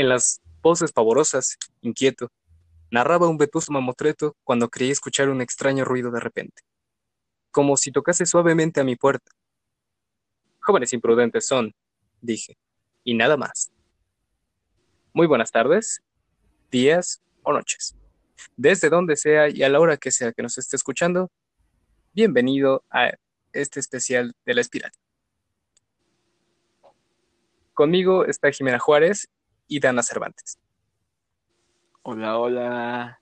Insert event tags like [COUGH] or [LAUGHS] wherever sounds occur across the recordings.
En las voces pavorosas, inquieto, narraba un vetusto mamotreto cuando creí escuchar un extraño ruido de repente, como si tocase suavemente a mi puerta. Jóvenes imprudentes son, dije, y nada más. Muy buenas tardes, días o noches. Desde donde sea y a la hora que sea que nos esté escuchando, bienvenido a este especial de la espiral. Conmigo está Jimena Juárez y Dana Cervantes. Hola, hola.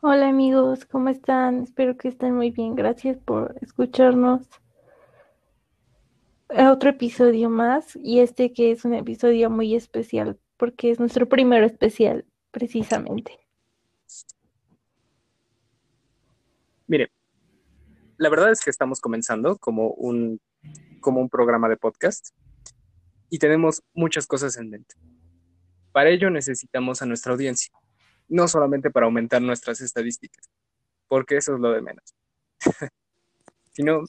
Hola amigos, ¿cómo están? Espero que estén muy bien. Gracias por escucharnos a otro episodio más y este que es un episodio muy especial porque es nuestro primer especial precisamente. Mire, la verdad es que estamos comenzando como un, como un programa de podcast y tenemos muchas cosas en mente. Para ello necesitamos a nuestra audiencia, no solamente para aumentar nuestras estadísticas, porque eso es lo de menos, [LAUGHS] sino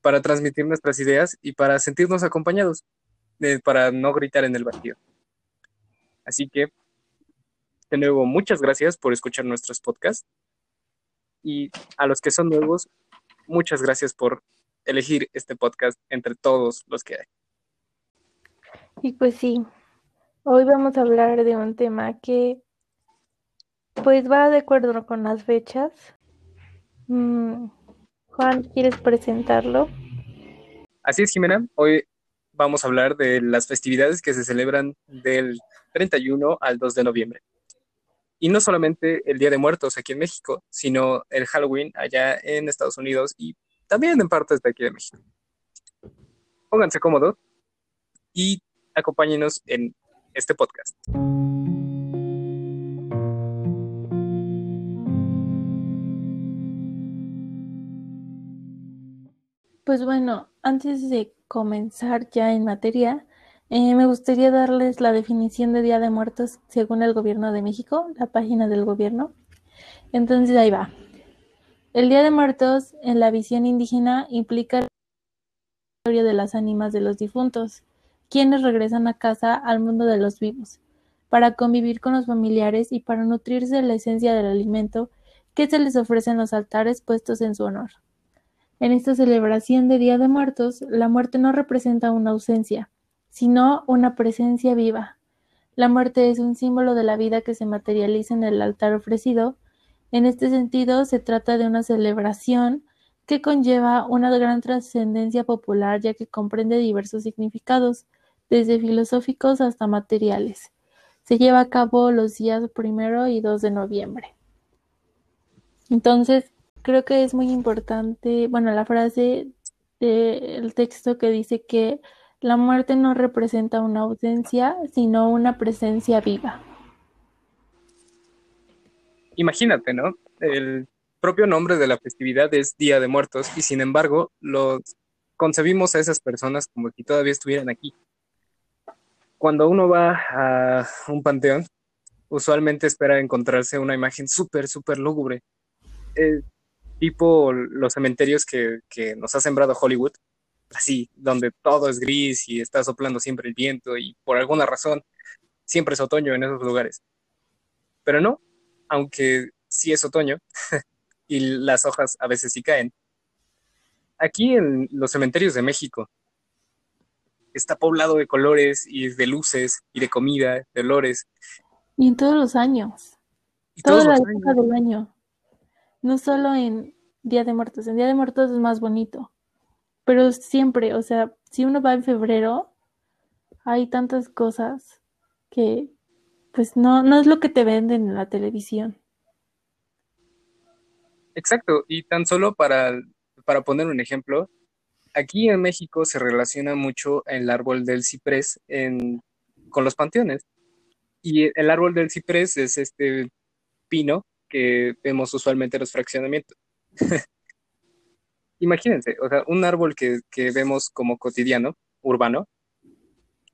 para transmitir nuestras ideas y para sentirnos acompañados, para no gritar en el vacío. Así que, de nuevo, muchas gracias por escuchar nuestros podcasts y a los que son nuevos, muchas gracias por elegir este podcast entre todos los que hay. Y pues sí, hoy vamos a hablar de un tema que pues va de acuerdo con las fechas. Mm, Juan, ¿quieres presentarlo? Así es, Jimena. Hoy vamos a hablar de las festividades que se celebran del 31 al 2 de noviembre. Y no solamente el Día de Muertos aquí en México, sino el Halloween allá en Estados Unidos y también en partes de aquí de México. Pónganse cómodos y acompáñenos en este podcast. Pues bueno, antes de comenzar ya en materia, eh, me gustaría darles la definición de Día de Muertos según el Gobierno de México, la página del gobierno. Entonces ahí va. El Día de Muertos en la visión indígena implica la historia de las ánimas de los difuntos, quienes regresan a casa al mundo de los vivos, para convivir con los familiares y para nutrirse de la esencia del alimento que se les ofrece en los altares puestos en su honor. En esta celebración de Día de Muertos, la muerte no representa una ausencia, sino una presencia viva. La muerte es un símbolo de la vida que se materializa en el altar ofrecido. En este sentido, se trata de una celebración que conlleva una gran trascendencia popular ya que comprende diversos significados, desde filosóficos hasta materiales. Se lleva a cabo los días primero y 2 de noviembre. Entonces, creo que es muy importante, bueno, la frase del texto que dice que la muerte no representa una ausencia, sino una presencia viva. Imagínate, ¿no? El propio nombre de la festividad es Día de Muertos y sin embargo los concebimos a esas personas como si todavía estuvieran aquí. Cuando uno va a un panteón, usualmente espera encontrarse una imagen súper, súper lúgubre. Eh, tipo los cementerios que, nos ha sembrado Hollywood, así, donde todo es gris y está soplando siempre el viento y por alguna razón siempre es otoño en esos lugares. Pero no, aunque sí es otoño [LAUGHS] y las hojas a veces sí caen. Aquí en los cementerios de México está poblado de colores y de luces y de comida, de olores. Y en todos los años. Y todos los años. del año. No solo en Día de Muertos, en Día de Muertos es más bonito, pero siempre, o sea, si uno va en febrero, hay tantas cosas que pues no, no es lo que te venden en la televisión. Exacto, y tan solo para, para poner un ejemplo, aquí en México se relaciona mucho el árbol del ciprés con los panteones. Y el árbol del ciprés es este pino que vemos usualmente en los fraccionamientos. [LAUGHS] Imagínense, o sea, un árbol que, vemos como cotidiano, urbano,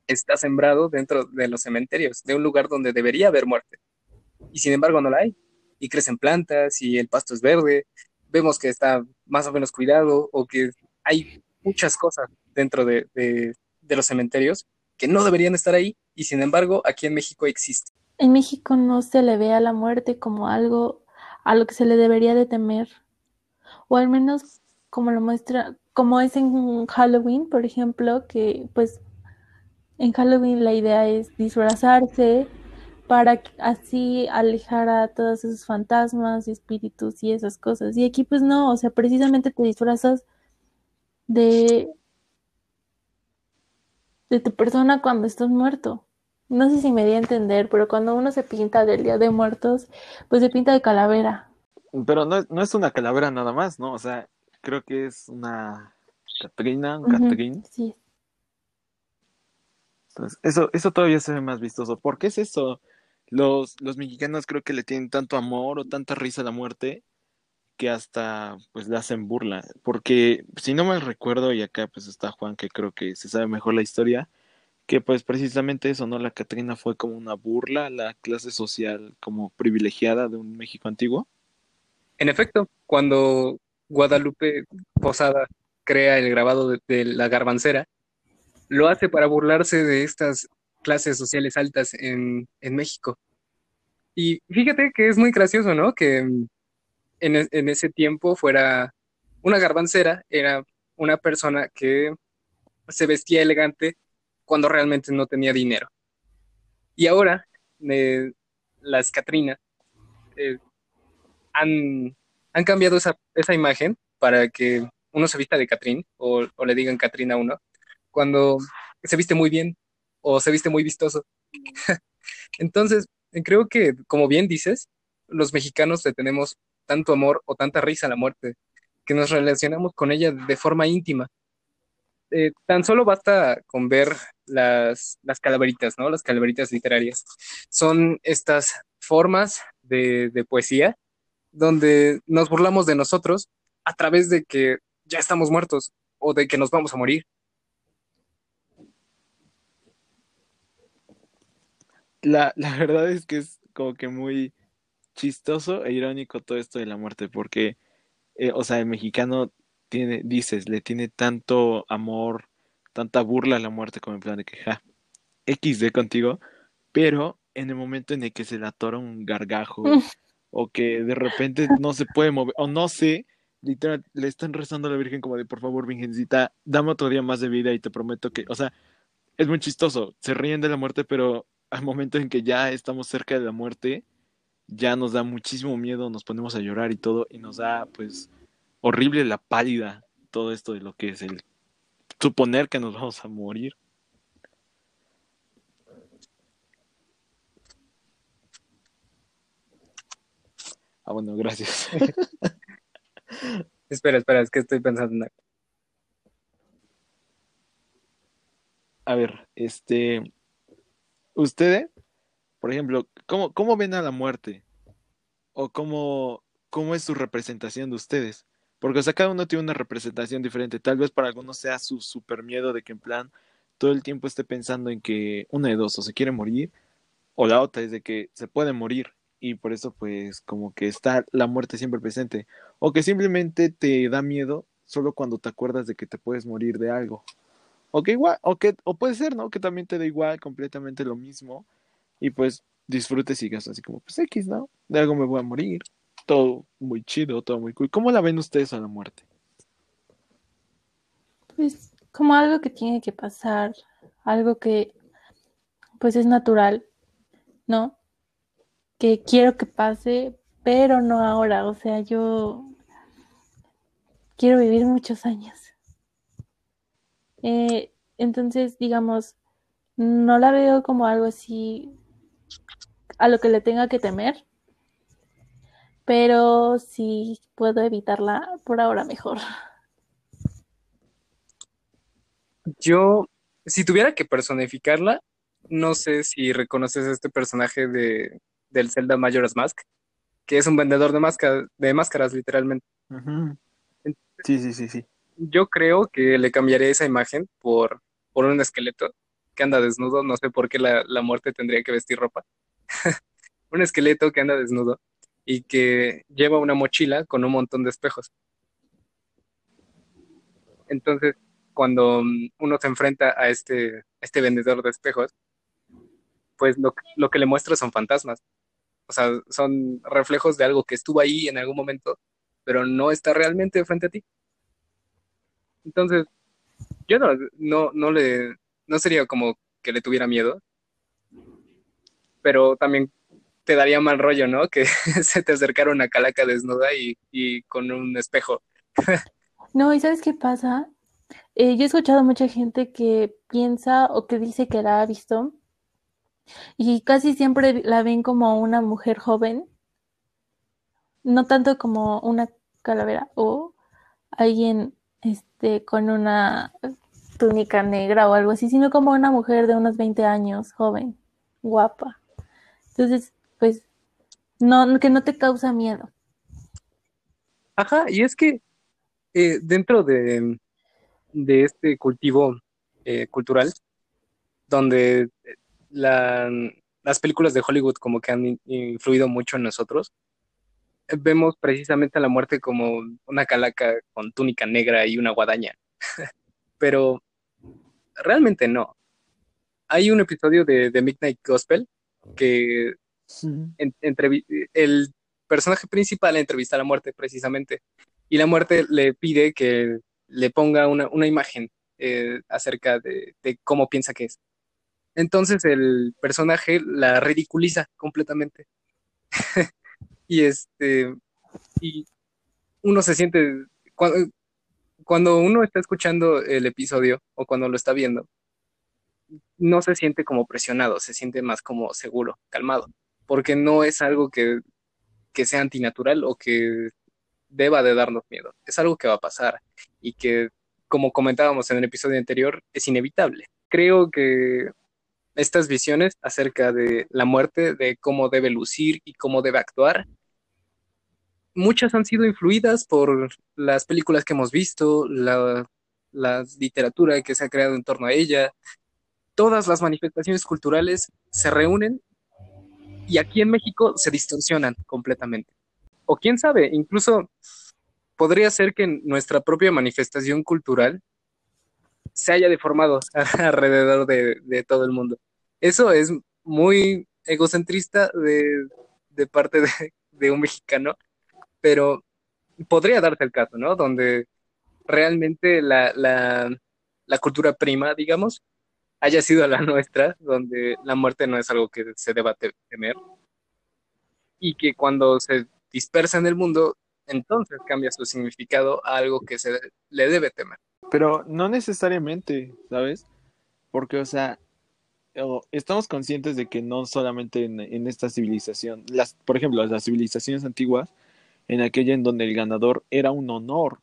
está sembrado dentro de los cementerios, de un lugar donde debería haber muerte. Y sin embargo no la hay. Y crecen plantas y el pasto es verde. Vemos que está más o menos cuidado o que hay muchas cosas dentro de, de los cementerios que no deberían estar ahí y sin embargo aquí en México existe. En México no se le ve a la muerte como algo a lo que se le debería de temer, o al menos como lo muestra, como es en Halloween, por ejemplo, que pues en Halloween la idea es disfrazarse para así alejar a todos esos fantasmas, espíritus y esas cosas. Y aquí pues no, o sea, precisamente te disfrazas de de tu persona cuando estás muerto. No sé si me di a entender, pero cuando uno se pinta del Día de Muertos, pues se pinta de calavera. Pero no, no es una calavera nada más, ¿no? O sea, creo que es una Catrina, un Catrín. Sí. Entonces, eso, eso todavía se ve más vistoso. ¿Por qué es eso? Los, los mexicanos creo que le tienen tanto amor o tanta risa a la muerte que hasta pues le hacen burla. Porque si no me recuerdo, y acá pues está Juan que creo que se sabe mejor la historia, que pues precisamente eso, ¿no? La Catrina fue como una burla a la clase social como privilegiada de un México antiguo. En efecto, cuando Guadalupe Posada crea el grabado de, de la garbancera, lo hace para burlarse de estas clases sociales altas en, en México. Y fíjate que es muy gracioso, ¿no? Que en, en ese tiempo fuera una garbancera, era una persona que se vestía elegante cuando realmente no tenía dinero. Y ahora eh, las Catrinas eh, han, han, cambiado esa, esa, imagen para que uno se vista de Catrín o, le digan Catrina a uno cuando se viste muy bien o se viste muy vistoso. [LAUGHS] Entonces, creo que, como bien dices, los mexicanos le tenemos tanto amor o tanta risa a la muerte que nos relacionamos con ella de forma íntima. Eh, tan solo basta con ver las, las calaveritas, ¿no? Las calaveritas literarias. Son estas formas de, de poesía donde nos burlamos de nosotros a través de que ya estamos muertos o de que nos vamos a morir. La, la verdad es que es como que muy chistoso e irónico todo esto de la muerte, porque, eh, o sea, el mexicano tiene, dices, le tiene tanto amor, tanta burla a la muerte como en plan de que, ja, XD contigo, pero en el momento en el que se le atora un gargajo o que de repente no se puede mover, o no sé, literal, le están rezando a la Virgen como de, por favor, Virgencita, dame otro día más de vida y te prometo que, o sea, es muy chistoso, se ríen de la muerte, pero al momento en que ya estamos cerca de la muerte, ya nos da muchísimo miedo, nos ponemos a llorar y todo, y nos da pues horrible la pálida, todo esto de lo que es el suponer que nos vamos a morir. Ah, bueno, gracias. [LAUGHS] espera, espera, es que estoy pensando en algo. A ver, este, ustedes, por ejemplo, ¿cómo, cómo ven a la muerte? ¿O cómo, cómo es su representación de ustedes? Porque, cada uno tiene una representación diferente. Tal vez para algunos sea su super miedo de que en plan todo el tiempo esté pensando en que una de dos, o se quiere morir, o la otra es de que se puede morir y por eso pues como que está la muerte siempre presente. O que simplemente te da miedo solo cuando te acuerdas de que te puedes morir de algo. O que igual, o que, o puede ser, ¿no? Que también te da igual completamente lo mismo. Y pues disfrutes y gastas así como, pues X, ¿no? De algo me voy a morir. Todo muy chido, todo muy cool. ¿Cómo la ven ustedes a la muerte? Pues como algo que tiene que pasar, algo que pues es natural, ¿no? Que quiero que pase, pero no ahora. O sea, yo quiero vivir muchos años. Eh, entonces, digamos, no la veo como algo así a lo que le tenga que temer, pero si puedo evitarla por ahora mejor. Yo, si tuviera que personificarla, no sé si reconoces este personaje de, del Zelda Majora's Mask, que es un vendedor de, máscaras, de máscaras, literalmente. Uh -huh. Sí, sí, sí, sí yo creo que le cambiaré esa imagen por, por un esqueleto que anda desnudo. No sé por qué la, la muerte tendría que vestir ropa. [LAUGHS] un esqueleto que anda desnudo y que lleva una mochila con un montón de espejos. Entonces, cuando mm, uno se enfrenta a este, este vendedor de espejos, pues lo, lo que le muestra son fantasmas. O sea, son reflejos de algo que estuvo ahí en algún momento, pero no está realmente frente a ti. Entonces, yo no, no, no le, no sería como que le tuviera miedo, pero también te daría mal rollo, ¿no? Que [LAUGHS] se te acercara una calaca desnuda y, y con un espejo. No, ¿y sabes qué pasa? Eh, yo he escuchado mucha gente que piensa o que dice que la ha visto y casi siempre la ven como una mujer joven, no tanto como una calavera o alguien este, con una túnica negra o algo así, sino como una mujer de unos 20 años, joven, guapa. Entonces, pues, no, que no te causa miedo. Ajá, y es que eh, dentro de, de, este cultivo eh, cultural, donde las películas de Hollywood como que han influido mucho en nosotros, vemos precisamente a la muerte como una calaca con túnica negra y una guadaña. [LAUGHS] Pero realmente no. Hay un episodio de, de Midnight Gospel que el personaje principal entrevista a la muerte precisamente y la muerte le pide que le ponga una, imagen eh, acerca de, cómo piensa que es. Entonces el personaje la ridiculiza completamente. [LAUGHS] y este, y uno se siente, cuando, cuando uno está escuchando el episodio o cuando lo está viendo, no se siente como presionado, se siente más como seguro, calmado, porque no es algo que, que sea antinatural o que deba de darnos miedo. Es algo que va a pasar y que, como comentábamos en el episodio anterior, es inevitable. Creo que estas visiones acerca de la muerte, de cómo debe lucir y cómo debe actuar, muchas han sido influidas por las películas que hemos visto, la, la literatura que se ha creado en torno a ella. Todas las manifestaciones culturales se reúnen y aquí en México se distorsionan completamente. O quién sabe, incluso podría ser que nuestra propia manifestación cultural se haya deformado [LAUGHS] alrededor de, todo el mundo. Eso es muy egocentrista de, parte de, un mexicano, pero podría darse el caso, ¿no? Donde realmente la, cultura prima, digamos, haya sido la nuestra, donde la muerte no es algo que se deba temer, y que cuando se dispersa en el mundo, entonces cambia su significado a algo que se le debe temer. Pero no necesariamente, ¿sabes? Porque, o sea, estamos conscientes de que no solamente en, esta civilización, las, por ejemplo, las civilizaciones antiguas, en aquella en donde el ganador era un honor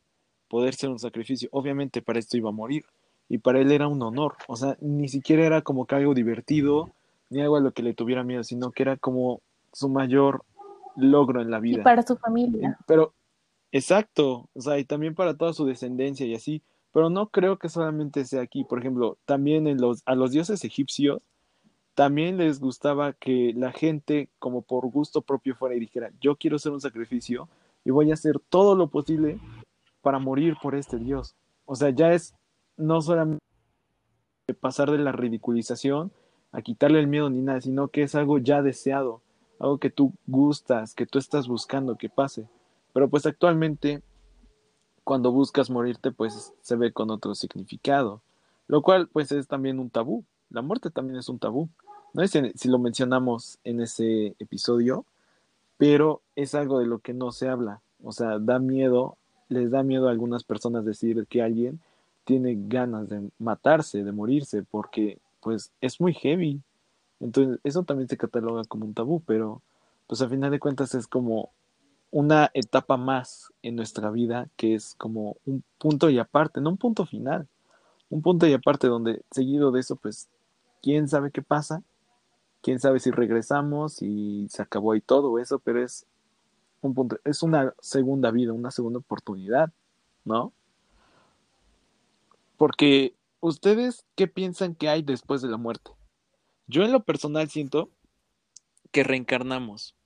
poder ser un sacrificio, obviamente para esto iba a morir, y para él era un honor, o sea, ni siquiera era como que algo divertido, ni algo a lo que le tuviera miedo, sino que era como su mayor logro en la vida. Y para su familia. Pero, exacto, o sea, y también para toda su descendencia y así, pero no creo que solamente sea aquí, por ejemplo, también en los, a los dioses egipcios, también les gustaba que la gente, como por gusto propio fuera y dijera, yo quiero hacer un sacrificio y voy a hacer todo lo posible para morir por este dios. O sea, ya es no solamente pasar de la ridiculización a quitarle el miedo ni nada, sino que es algo ya deseado algo que tú gustas, que tú estás buscando que pase. Pero pues actualmente, cuando buscas morirte, pues se ve con otro significado, lo cual pues es también un tabú. La muerte también es un tabú. No sé si lo mencionamos en ese episodio, pero es algo de lo que no se habla. O sea, da miedo, les da miedo a algunas personas decir que alguien tiene ganas de matarse, de morirse, porque pues es muy heavy, entonces, eso también se cataloga como un tabú, pero pues a final de cuentas es como una etapa más en nuestra vida que es como un punto y aparte, no un punto final, un punto y aparte donde seguido de eso, pues, quién sabe qué pasa, quién sabe si regresamos y se acabó ahí todo eso, pero es un punto, es una segunda vida, una segunda oportunidad, ¿no? Porque ustedes, ¿qué piensan que hay después de la muerte? Yo en lo personal siento que reencarnamos.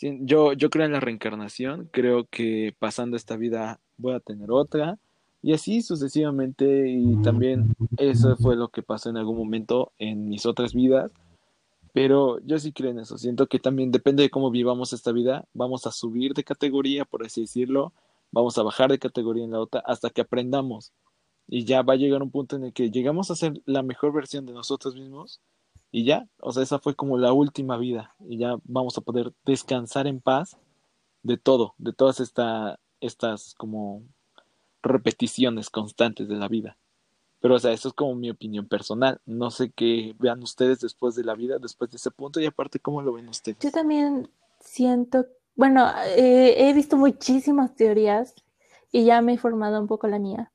Yo, yo creo en la reencarnación, creo que pasando esta vida voy a tener otra, Y así sucesivamente, y también eso fue lo que pasó en algún momento en mis otras vidas. Pero yo sí creo en eso. Siento que también depende de cómo vivamos esta vida. Vamos a subir de categoría, por así decirlo. Vamos a bajar de categoría en la otra hasta que aprendamos. Y ya va a llegar un punto en el que llegamos a ser la mejor versión de nosotros mismos. Y ya, o sea, esa fue como la última vida. Y ya vamos a poder descansar en paz de todo, de todas esta, estas como repeticiones constantes de la vida. Pero, o sea, eso es como mi opinión personal. No sé qué vean ustedes después de la vida, después de ese punto, y aparte, ¿cómo lo ven ustedes? Yo también siento, bueno, eh, he visto muchísimas teorías y ya me he formado un poco la mía.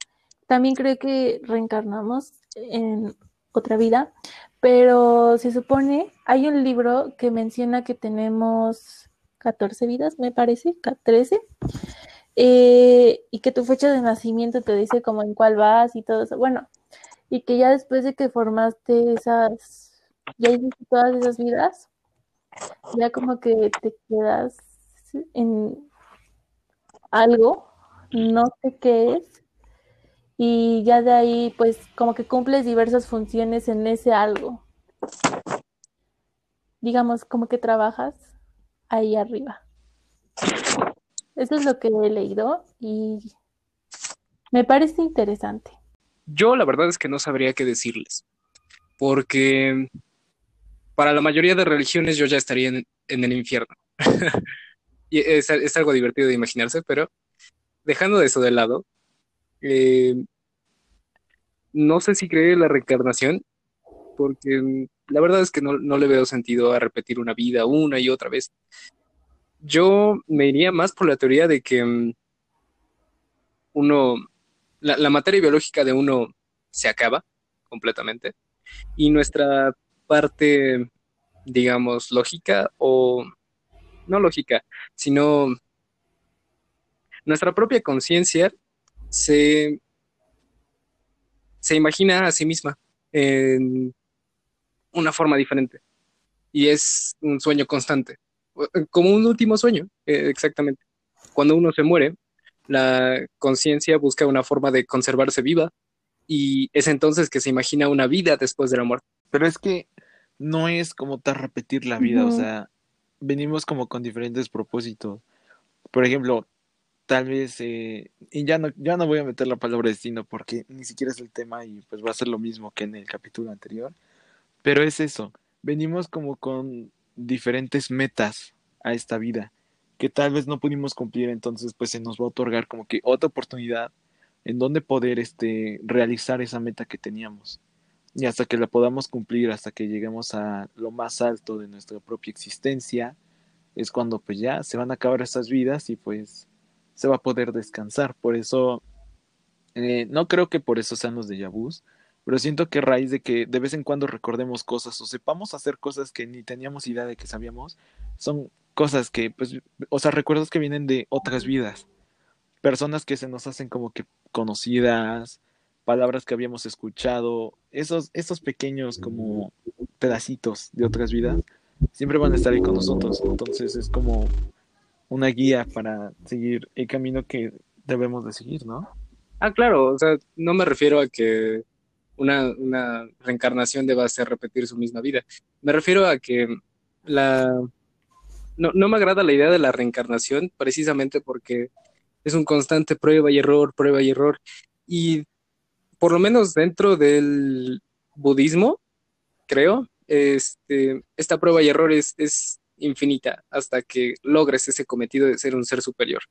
También creo que reencarnamos en otra vida, pero se supone, hay un libro que menciona que tenemos 14 vidas, me parece, 13, eh, y que tu fecha de nacimiento te dice como en cuál vas y todo eso. Bueno, y que ya después de que formaste esas, ya hiciste todas esas vidas, ya como que te quedas en algo, no sé qué es, y ya de ahí pues como que cumples diversas funciones en ese algo. Digamos, como que trabajas ahí arriba. Eso es lo que he leído y me parece interesante. Yo la verdad es que no sabría qué decirles, porque para la mayoría de religiones yo ya estaría en, el infierno. [LAUGHS] y es, algo divertido de imaginarse, pero dejando eso de lado, eh, no sé si cree la reencarnación, porque la verdad es que no, no, le veo sentido a repetir una vida una y otra vez. Yo me iría más por la teoría de que mm, uno, la, materia biológica de uno se acaba completamente y nuestra parte, digamos, lógica o no lógica, sino nuestra propia conciencia se, se imagina a sí misma en una forma diferente y es un sueño constante como un último sueño, eh, exactamente. Cuando uno se muere, la conciencia busca una forma de conservarse viva y es entonces que se imagina una vida después de la muerte. Pero es que no es como tal repetir la vida, o sea, venimos como con diferentes propósitos. Por ejemplo, tal vez, eh, y ya no, ya no voy a meter la palabra destino porque ni siquiera es el tema y pues va a ser lo mismo que en el capítulo anterior, pero es eso, venimos como con diferentes metas a esta vida que tal vez no pudimos cumplir, entonces pues se nos va a otorgar como que otra oportunidad en donde poder este realizar esa meta que teníamos. Y hasta que la podamos cumplir, hasta que lleguemos a lo más alto de nuestra propia existencia, es cuando pues ya se van a acabar esas vidas y pues se va a poder descansar. Por eso, eh, no creo que por eso sean los de Yabús, pero siento que a raíz de que de vez en cuando recordemos cosas o sepamos hacer cosas que ni teníamos idea de que sabíamos, son cosas que, pues, o sea, recuerdos que vienen de otras vidas, personas que se nos hacen como que conocidas, palabras que habíamos escuchado, esos, esos pequeños como pedacitos de otras vidas, siempre van a estar ahí con nosotros, entonces es como una guía para seguir el camino que debemos de seguir, ¿no? Ah, claro, o sea, no me refiero a que una, una reencarnación deba hacer repetir su misma vida. Me refiero a que la... No, no me agrada la idea de la reencarnación precisamente porque es un constante prueba y error, prueba y error. Y por lo menos dentro del budismo, creo, este, esta prueba y error es, es infinita hasta que logres ese cometido de ser un ser superior.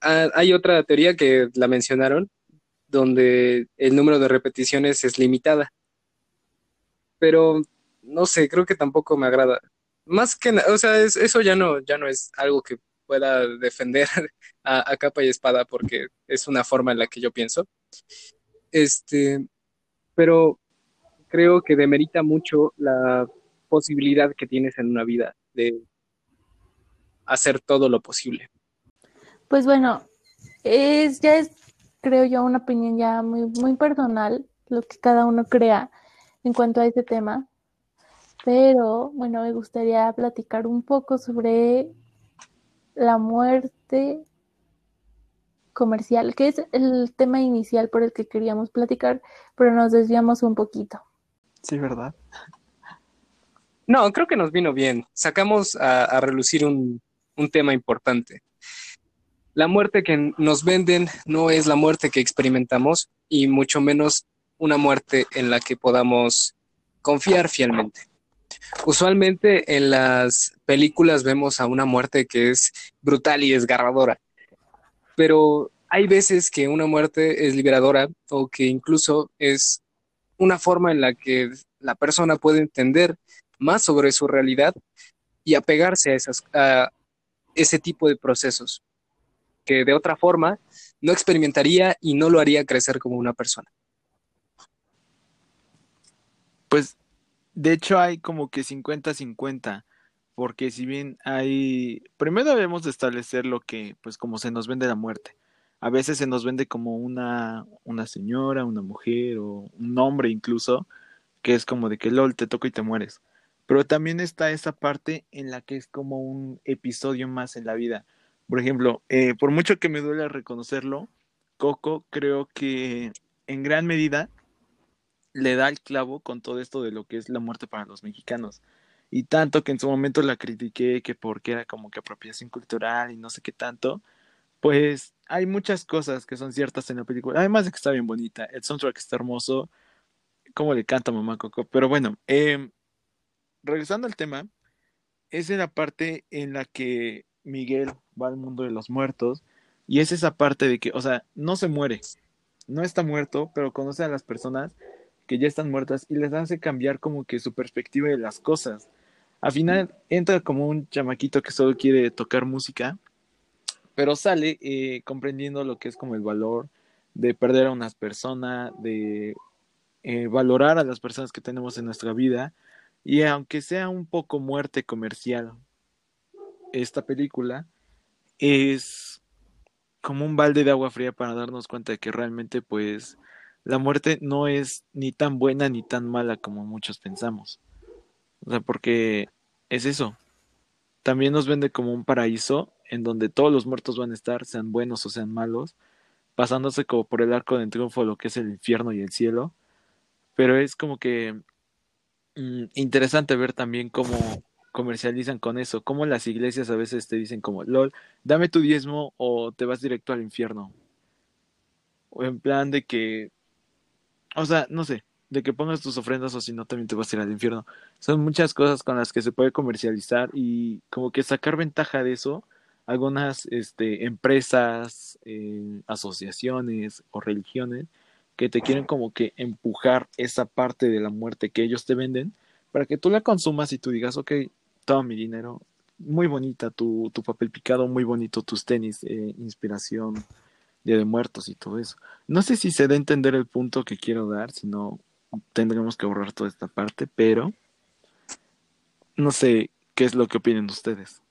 Ah, hay otra teoría que la mencionaron, donde el número de repeticiones es limitada. Pero no sé, creo que tampoco me agrada. Más que nada, o sea, eso ya no, ya no es algo que pueda defender [LAUGHS] a, capa y espada porque es una forma en la que yo pienso. Este, pero creo que demerita mucho la posibilidad que tienes en una vida de hacer todo lo posible. Pues bueno, es, ya es creo yo, una opinión ya muy, muy personal, lo que cada uno crea en cuanto a este tema. Pero bueno, me gustaría platicar un poco sobre la muerte comercial, que es el tema inicial por el que queríamos platicar, pero nos desviamos un poquito. Sí, ¿verdad? No, creo que nos vino bien. Sacamos a, relucir un, un tema importante. La muerte que nos venden no es la muerte que experimentamos y mucho menos una muerte en la que podamos confiar fielmente. Usualmente en las películas vemos a una muerte que es brutal y desgarradora, pero hay veces que una muerte es liberadora o que incluso es una forma en la que la persona puede entender más sobre su realidad y apegarse a, esas, a ese tipo de procesos que de otra forma no experimentaría y no lo haría crecer como una persona. Pues de hecho hay como que 50-50, porque si bien hay, primero debemos de establecer lo que, pues como se nos vende la muerte. A veces se nos vende como una, una señora, una mujer o un hombre incluso, que es como de que LOL te toco y te mueres. Pero también está esa parte en la que es como un episodio más en la vida. Por ejemplo, eh, por mucho que me duele reconocerlo, Coco creo que en gran medida le da el clavo con todo esto de lo que es la muerte para los mexicanos. Y tanto que en su momento la critiqué que porque era como que apropiación cultural y no sé qué tanto, pues hay muchas cosas que son ciertas en la película. Además de que está bien bonita, el soundtrack está hermoso, como le canta mamá Coco. Pero bueno, em, regresando al tema, es la parte en la que Miguel va al mundo de los muertos y es esa parte de que, o sea, no se muere, no está muerto, pero conoce a las personas que ya están muertas y les hace cambiar como que su perspectiva de las cosas. Al final entra como un chamaquito que solo quiere tocar música, pero sale eh, comprendiendo lo que es como el valor de perder a unas personas, de eh, valorar a las personas que tenemos en nuestra vida y aunque sea un poco muerte comercial esta película, es como un balde de agua fría para darnos cuenta de que realmente pues la muerte no es ni tan buena ni tan mala como muchos pensamos. O sea, porque es eso. También nos vende como un paraíso en donde todos los muertos van a estar, sean buenos o sean malos, pasándose como por el arco de triunfo lo que es el infierno y el cielo. Pero es como que mm, interesante ver también cómo comercializan con eso, cómo las iglesias a veces te dicen como, lol, dame tu diezmo o te vas directo al infierno. O en plan de que o sea, no sé, de que pongas tus ofrendas o si no también te vas a ir al infierno. Son muchas cosas con las que se puede comercializar y como que sacar ventaja de eso. Algunas este, empresas, eh, asociaciones o religiones que te quieren como que empujar esa parte de la muerte que ellos te venden para que tú la consumas y tú digas, ok, todo mi dinero, muy bonita tu, tu papel picado, muy bonito tus tenis, eh, inspiración, Día de Muertos y todo eso. No sé si se da a entender el punto que quiero dar, si no tendremos que borrar toda esta parte, pero no sé qué es lo que opinen ustedes.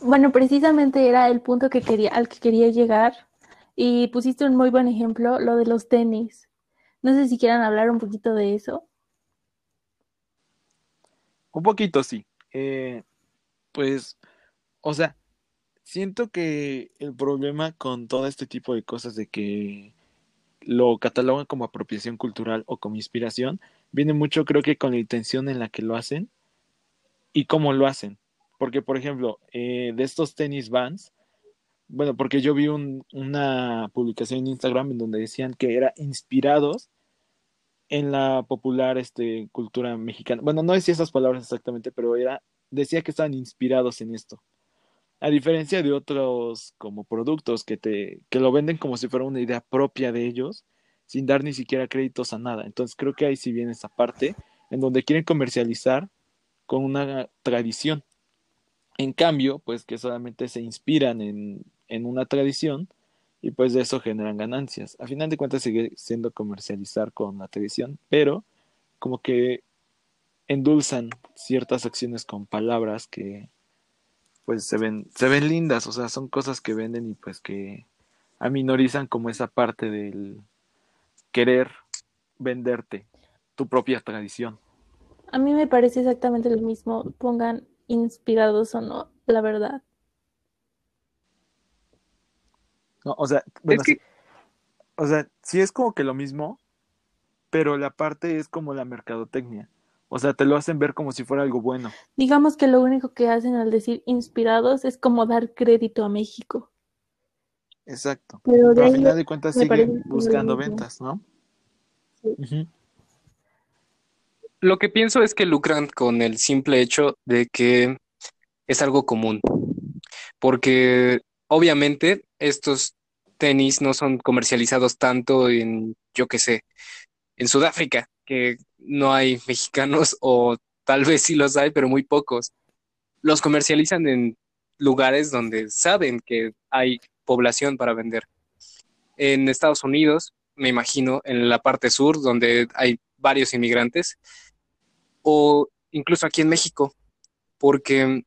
Bueno, precisamente era el punto que quería, al que quería llegar y pusiste un muy buen ejemplo, lo de los tenis. No sé si quieran hablar un poquito de eso. Un poquito, sí. Eh, pues, o sea, Siento que el problema con todo este tipo de cosas de que lo catalogan como apropiación cultural o como inspiración, viene mucho creo que con la intención en la que lo hacen y cómo lo hacen. Porque, por ejemplo, eh, de estos tenis vans, bueno, porque yo vi una publicación en Instagram en donde decían que eran inspirados en la popular este, cultura mexicana. Bueno, no decía esas palabras exactamente, pero era, decía que estaban inspirados en esto. A diferencia de otros como productos que te que lo venden como si fuera una idea propia de ellos, sin dar ni siquiera créditos a nada. Entonces creo que ahí sí viene esa parte en donde quieren comercializar con una tradición. En cambio, pues que solamente se inspiran en, en una tradición y pues de eso generan ganancias. A final de cuentas sigue siendo comercializar con la tradición, pero como que endulzan ciertas acciones con palabras que, pues se ven, se ven lindas, o sea, son cosas que venden y pues que aminorizan como esa parte del querer venderte tu propia tradición. A mí me parece exactamente lo mismo, pongan inspirados o no, la verdad. No, o sea, bueno, Es que- sí, o sea, sí es como que lo mismo, pero la parte es como la mercadotecnia. O sea, te lo hacen ver como si fuera algo bueno. Digamos que lo único que hacen al decir inspirados es como dar crédito a México. Exacto. Pero al final de cuentas siguen buscando ventas, ¿no? Sí. Lo que pienso es que lucran con el simple hecho de que es algo común, porque obviamente estos tenis no son comercializados tanto en, yo qué sé, en Sudáfrica, que no hay [LAUGHS] mexicanos o tal vez sí los hay, pero muy pocos. Los comercializan en lugares donde saben que hay población para vender. En Estados Unidos, me imagino, en la parte sur, donde hay varios inmigrantes, o incluso aquí en México, porque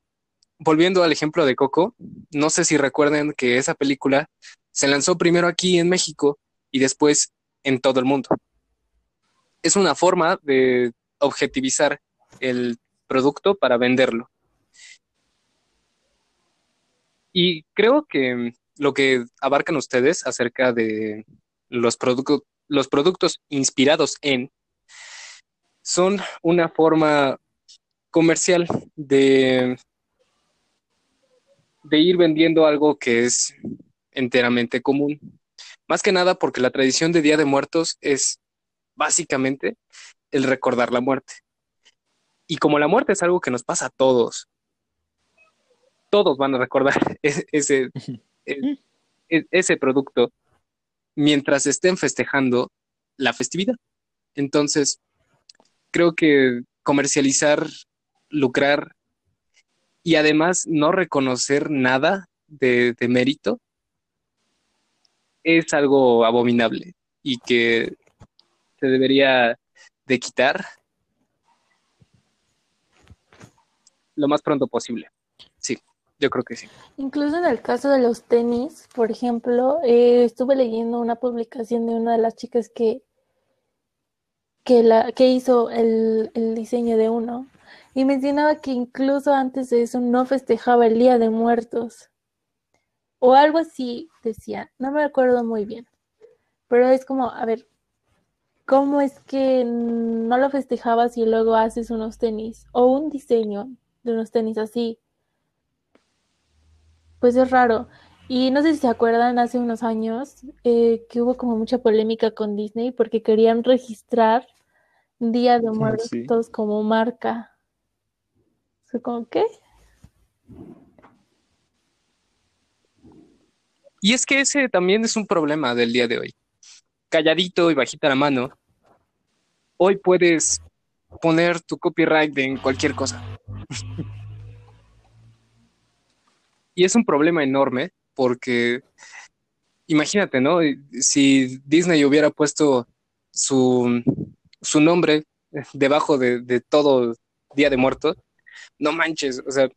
volviendo al ejemplo de Coco, no sé si recuerden que esa película se lanzó primero aquí en México y después en todo el mundo. Es una forma de objetivizar el producto para venderlo. Y creo que lo que abarcan ustedes acerca de los, los productos inspirados en son una forma comercial de, de ir vendiendo algo que es enteramente común. Más que nada porque la tradición de Día de Muertos es básicamente el recordar la muerte. Y como la muerte es algo que nos pasa a todos, todos van a recordar [LAUGHS] ese, ese, e- e- ese producto mientras estén festejando la festividad. Entonces, creo que comercializar, lucrar y además no reconocer nada de, mérito es algo abominable y que se debería de quitar lo más pronto posible. Sí, yo creo que sí. Incluso en el caso de los tenis, por ejemplo, eh, estuve leyendo una publicación de una de las chicas que, que, la, que hizo el, el diseño de uno y mencionaba que incluso antes de eso no festejaba el Día de Muertos o algo así decía, no me acuerdo muy bien, pero es como, a ver, ¿cómo es que no lo festejabas y luego haces unos tenis o un diseño de unos tenis así? Pues es raro. Y no sé si se acuerdan, hace unos años eh, que hubo como mucha polémica con Disney porque querían registrar Día de Muertos sí. como marca. ¿Fue como qué? Y es que ese también es un problema del día de hoy. Calladito y bajita la mano, hoy puedes poner tu copyright en cualquier cosa. [LAUGHS] y es un problema enorme porque imagínate, ¿no? Si Disney hubiera puesto su, su nombre debajo de, de todo Día de Muertos, no manches, o sea,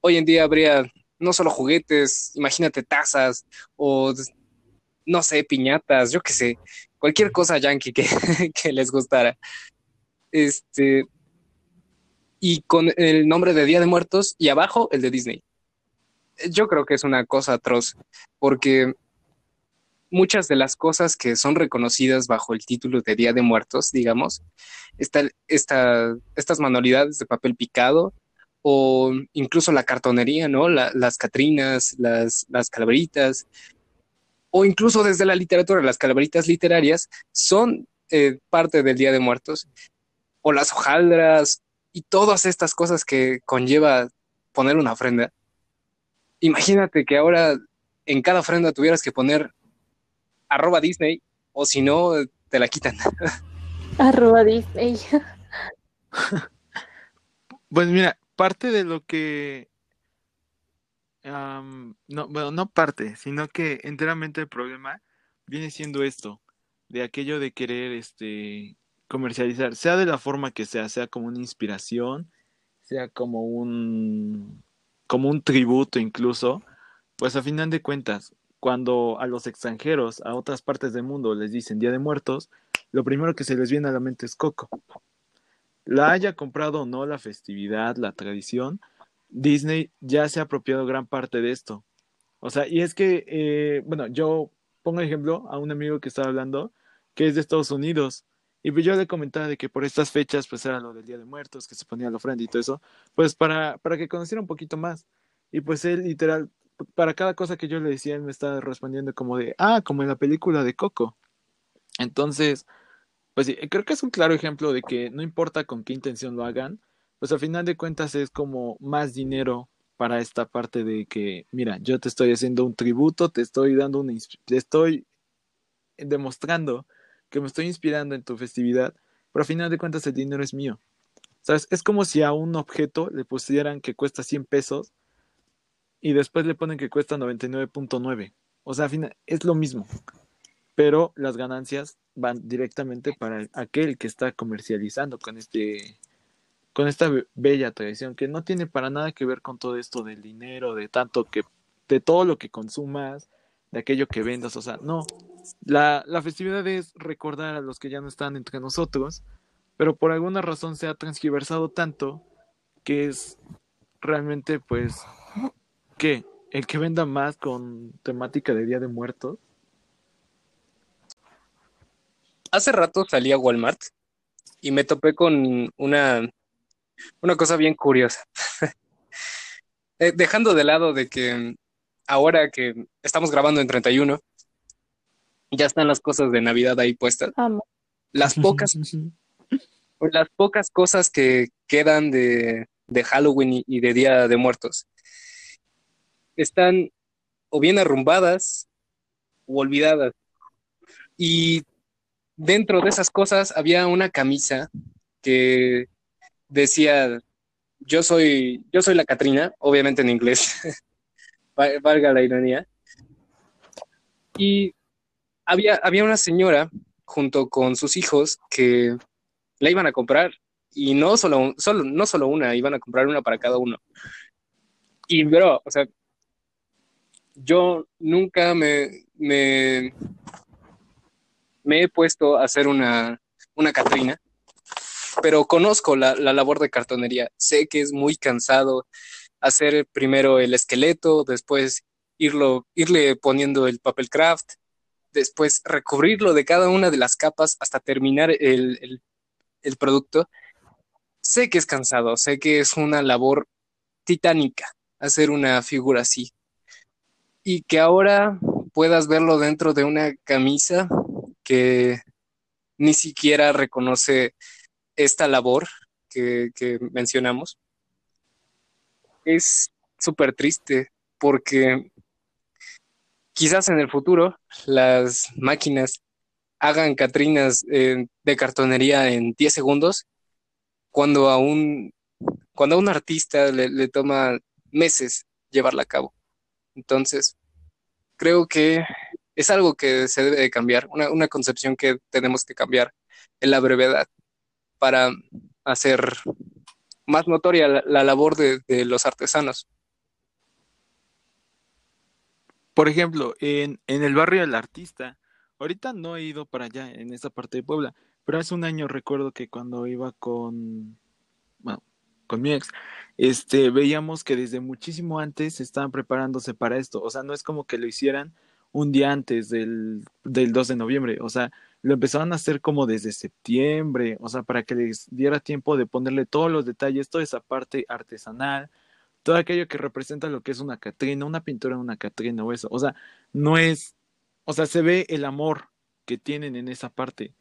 hoy en día habría no solo juguetes, imagínate tazas o no sé, piñatas, yo qué sé, cualquier cosa yankee que, [LAUGHS] que les gustara. Este, y con el nombre de Día de Muertos y abajo el de Disney. Yo creo que es una cosa atroz, porque muchas de las cosas que son reconocidas bajo el título de Día de Muertos, digamos, está, esta, estas manualidades de papel picado o incluso la cartonería, ¿no? La, las catrinas, las, las calaveritas, o incluso desde la literatura, las calaveritas literarias son eh, parte del Día de Muertos, o las hojaldras y todas estas cosas que conlleva poner una ofrenda. Imagínate que ahora en cada ofrenda tuvieras que poner arroba Disney, o si no, te la quitan. [LAUGHS] Arroba Disney. [LAUGHS] Pues mira, parte de lo que um, no, bueno, no parte, sino que enteramente el problema viene siendo esto, de aquello de querer este comercializar, sea de la forma que sea, sea como una inspiración, sea como un como un tributo incluso, pues a final de cuentas, cuando a los extranjeros, a otras partes del mundo les dicen Día de Muertos, lo primero que se les viene a la mente es Coco. La haya comprado o no la festividad, la tradición, Disney ya se ha apropiado gran parte de esto. O sea, y es que, eh, bueno, yo pongo ejemplo a un amigo que estaba hablando que es de Estados Unidos. Y pues yo le comentaba de que por estas fechas, pues era lo del Día de Muertos, que se ponía la ofrenda y todo eso, pues para, para que conociera un poquito más. Y pues él, literal, para cada cosa que yo le decía, él me estaba respondiendo como de, ah, como en la película de Coco. Entonces, pues sí, creo que es un claro ejemplo de que no importa con qué intención lo hagan, pues al final de cuentas es como más dinero para esta parte de que, mira, yo te estoy haciendo un tributo, te estoy dando una, te estoy demostrando que me estoy inspirando en tu festividad, pero al final de cuentas el dinero es mío. ¿Sabes? Es como si a un objeto le pusieran que cuesta 100 pesos y después le ponen que cuesta 99.9. O sea, es lo mismo, pero las ganancias van directamente para aquel que está comercializando con este con esta bella tradición que no tiene para nada que ver con todo esto del dinero, de tanto que de todo lo que consumas, de aquello que vendas, o sea, no. La, la festividad es recordar a los que ya no están entre nosotros, pero por alguna razón se ha transgiversado tanto que es realmente pues ¿qué? ¿El que venda más con temática de Día de Muertos? Hace rato salí a Walmart y me topé con una una cosa bien curiosa. [LAUGHS] Eh, dejando de lado de que ahora que estamos grabando en 31, ya están las cosas de Navidad ahí puestas. Las pocas, [LAUGHS] las pocas cosas que quedan de, de Halloween y de Día de Muertos están o bien arrumbadas o olvidadas. Y dentro de esas cosas había una camisa que decía, yo soy, yo soy la Catrina, obviamente en inglés, [LAUGHS] valga la ironía. Y había, había una señora junto con sus hijos que la iban a comprar y no solo, solo, no solo una, iban a comprar una para cada uno. Y, bro, o sea, yo nunca me, me, he puesto a hacer una, una Catrina pero conozco la, labor de cartonería. Sé que es muy cansado hacer primero el esqueleto, después irlo, irle poniendo el papel craft, después recubrirlo de cada una de las capas hasta terminar el, el producto. Sé que es cansado, sé que es una labor titánica hacer una figura así. Y que ahora puedas verlo dentro de una camisa que ni siquiera reconoce esta labor que, mencionamos es súper triste porque quizás en el futuro las máquinas hagan Catrinas eh, de cartonería en 10 segundos cuando a un, cuando a un artista le, toma meses llevarla a cabo. Entonces, creo que es algo que se debe de cambiar, una, una concepción que tenemos que cambiar en la brevedad para hacer más notoria la, labor de, los artesanos. Por ejemplo, en, el barrio del artista, ahorita no he ido para allá, en esa parte de Puebla, pero hace un año recuerdo que cuando iba con, con mi ex, este, veíamos que desde muchísimo antes estaban preparándose para esto. O sea, no es como que lo hicieran un día antes del, del 2 de noviembre. O sea, lo empezaron a hacer como desde septiembre, o sea, para que les diera tiempo de ponerle todos los detalles, toda esa parte artesanal, todo aquello que representa lo que es una Catrina, una pintura de una Catrina o eso. O sea, no es, o sea, se ve el amor que tienen en esa parte,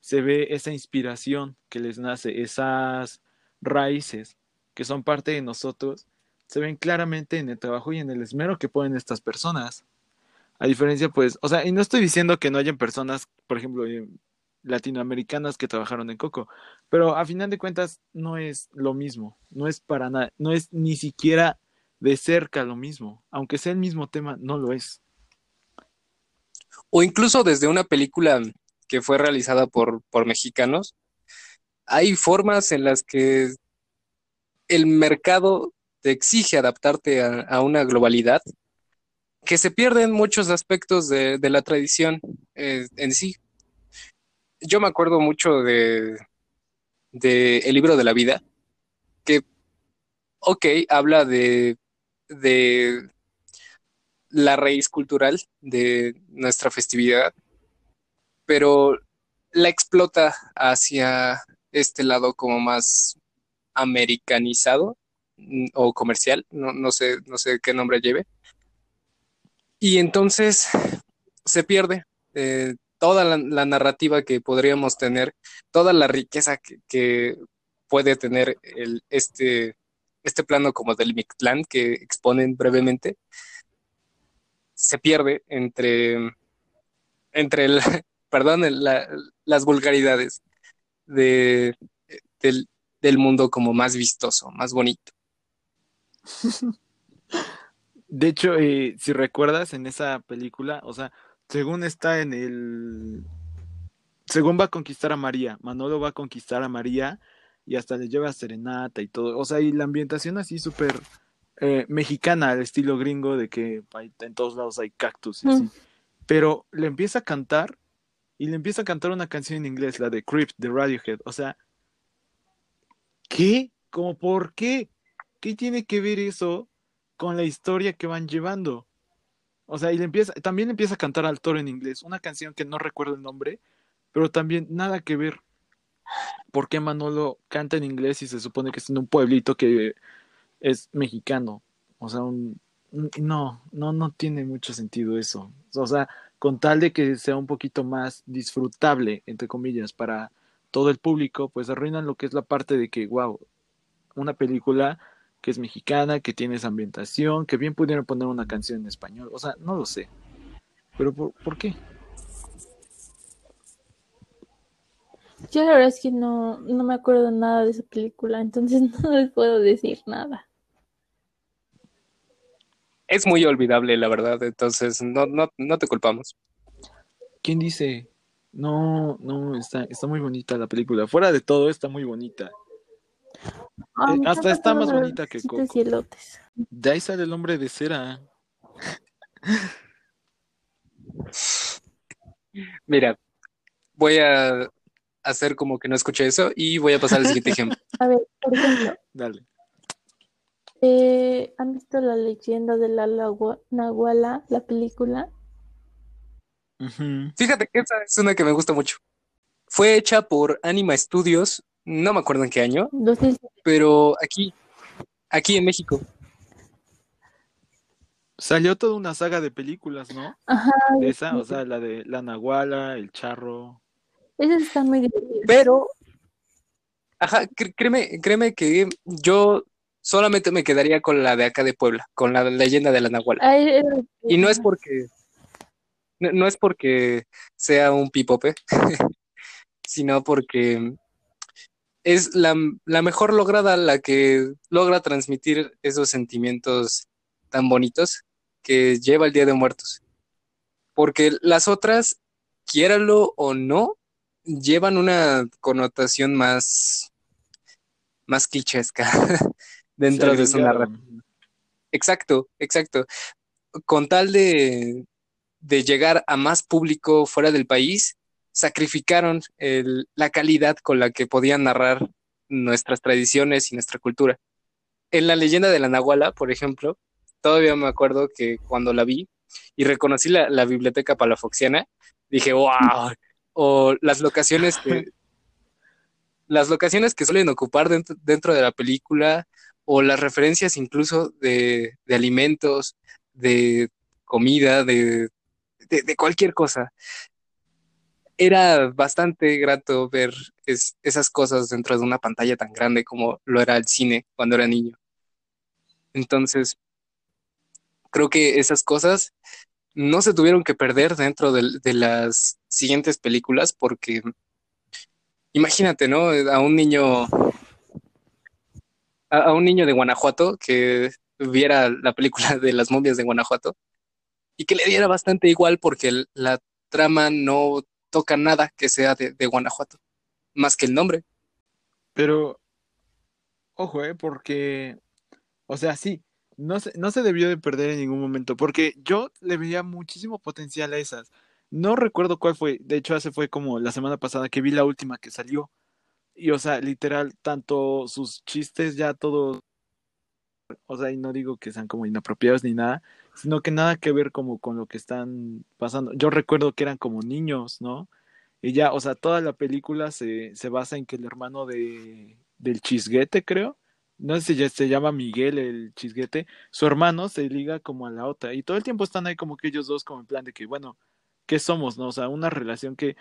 se ve esa inspiración que les nace, esas raíces que son parte de nosotros, se ven claramente en el trabajo y en el esmero que ponen estas personas. A diferencia, pues, o sea, y no estoy diciendo que no hayan personas, por ejemplo, eh, latinoamericanas que trabajaron en Coco, pero a final de cuentas no es lo mismo, no es para nada, no es ni siquiera de cerca lo mismo, aunque sea el mismo tema, no lo es. O incluso desde una película que fue realizada por, por mexicanos, hay formas en las que el mercado te exige adaptarte a una globalidad que se pierden muchos aspectos de, la tradición eh, en sí. Yo me acuerdo mucho de, El libro de la vida, que, ok, habla de la raíz cultural de nuestra festividad, pero la explota hacia este lado como más americanizado mm, o comercial, no, no sé, no sé qué nombre lleve. Y entonces se pierde eh, toda la, narrativa que podríamos tener, toda la riqueza que, puede tener el, este, este plano como del Mictlán que exponen brevemente, se pierde entre, entre el, [LAUGHS] perdón, las vulgaridades de, del, del mundo como más vistoso, más bonito. [LAUGHS] De hecho, eh, si recuerdas en esa película, o sea, según está en el... Según va a conquistar a María, Manolo va a conquistar a María y hasta le lleva serenata y todo. O sea, y la ambientación así súper eh, mexicana, al estilo gringo, de que en todos lados hay cactus y así. Mm. Pero le empieza a cantar y le empieza a cantar una canción en inglés, la de Creep de Radiohead. O sea, ¿qué? ¿Cómo por qué? ¿Qué tiene que ver eso con la historia que van llevando? O sea, y le empieza, también empieza a cantar al toro en inglés, una canción que no recuerdo el nombre, pero también nada que ver. ¿Por qué Manolo canta en inglés y se supone que es en un pueblito que es mexicano? O sea, no, no, no tiene mucho sentido eso. O sea, con tal de que sea un poquito más disfrutable, entre comillas, para todo el público, pues arruinan lo que es la parte de que, wow, una película que es mexicana, que tiene esa ambientación, que bien pudieron poner una canción en español, o sea, no lo sé. Pero ¿por, qué? Yo la verdad es que no, no me acuerdo nada de esa película, entonces [LAUGHS] no les puedo decir nada. Es muy olvidable, la verdad, entonces no, no, no te culpamos. ¿Quién dice? No, no, está, está muy bonita la película. Fuera de todo, está muy bonita. Eh, hasta está más bonita que Coco. De ahí sale el hombre de cera. [LAUGHS] Mira, voy a hacer como que no escuché eso y voy a pasar al siguiente [LAUGHS] ejemplo. A ver, por ejemplo. Dale. Eh, ¿Han visto la leyenda de la Nahuala, la película? Fíjate que esa es una que me gusta mucho. Fue hecha por Anima Studios no me acuerdo en qué año, pero aquí, aquí en México. Salió toda una saga de películas, ¿no? Ajá. Esa, o sea, la de La Nahuala, El Charro. Esa está muy divertida. Pero, ajá, créeme, créeme que yo solamente me quedaría con la de acá de Puebla, con la leyenda de la Nahuala. y no es porque, no es porque sea un pipope, [LAUGHS] sino porque es la, mejor lograda, la que logra transmitir esos sentimientos tan bonitos que lleva el Día de Muertos. Porque las otras, quiéralo o no, llevan una connotación más, más clichesca [LAUGHS] dentro de su narrativa. Exacto, exacto. Con tal de, de llegar a más público fuera del país, sacrificaron la calidad con la que podían narrar nuestras tradiciones y nuestra cultura. En la leyenda de la Nahuala, por ejemplo, todavía me acuerdo que cuando la vi y reconocí la, biblioteca palafoxiana, dije, wow, o las locaciones que, [LAUGHS] las locaciones que suelen ocupar dentro, de la película, o las referencias incluso de, alimentos, de comida, de, de, cualquier cosa era bastante grato ver esas cosas dentro de una pantalla tan grande como lo era el cine cuando era niño. Entonces, creo que esas cosas no se tuvieron que perder dentro de, las siguientes películas porque imagínate, ¿no? A un niño a, un niño de Guanajuato que viera la película de las momias de Guanajuato y que le diera bastante igual porque la trama no toca nada que sea de, Guanajuato, más que el nombre. Pero, ojo, eh, porque, o sea, sí, no se, no se debió de perder en ningún momento, porque yo le veía muchísimo potencial a esas. No recuerdo cuál fue, de hecho hace fue como la semana pasada que vi la última que salió. Y o sea, literal, tanto sus chistes ya todos o sea, y no digo que sean como inapropiados ni nada, sino que nada que ver como con lo que están pasando. Yo recuerdo que eran como niños, ¿no? Y ya, o sea, toda la película se, se basa en que el hermano de, del chisguete, creo, no sé si ya se llama Miguel el chisguete, su hermano se liga como a la otra y todo el tiempo están ahí como que ellos dos como en plan de que, bueno, ¿qué somos, no? O sea, una relación que,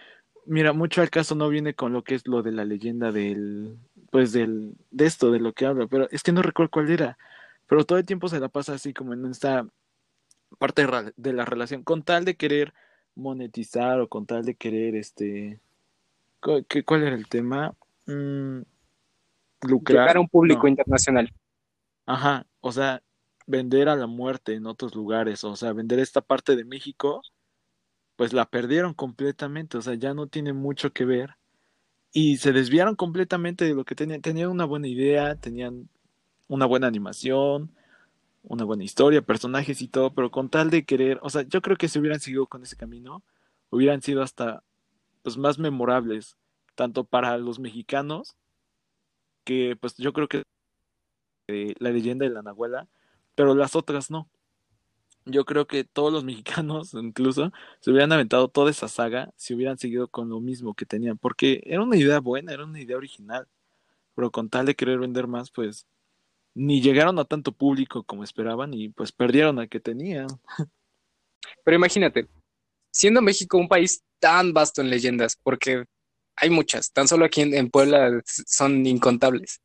mira, mucho al caso no viene con lo que es lo de la leyenda del, pues del, de esto, de lo que habla, pero es que no recuerdo cuál era, pero todo el tiempo se la pasa así como en esta parte de la relación, con tal de querer monetizar o con tal de querer, este, ¿qué, ¿cuál era el tema? Mm, lucrar. Llegar a un público internacional. Ajá, o sea, vender a la muerte en otros lugares, o sea, vender esta parte de México, pues la perdieron completamente, o sea, ya no tiene mucho que ver. Y se desviaron completamente de lo que tenían. Tenían una buena idea, tenían una buena animación, una buena historia, personajes y todo, pero con tal de querer, o sea, yo creo que si hubieran seguido con ese camino, hubieran sido hasta pues más memorables, tanto para los mexicanos, que pues yo creo que eh, la leyenda de la Nahuela, pero las otras no. Yo creo que todos los [LAUGHS] mexicanos, incluso, se hubieran aventado toda esa saga si hubieran seguido con lo mismo que tenían, porque era una idea buena, era una idea original, pero con tal de querer vender más, pues ni llegaron a tanto público como esperaban y pues perdieron al que tenían. Pero imagínate, siendo México un país tan vasto en leyendas, porque hay muchas, tan solo aquí en, Puebla son incontables.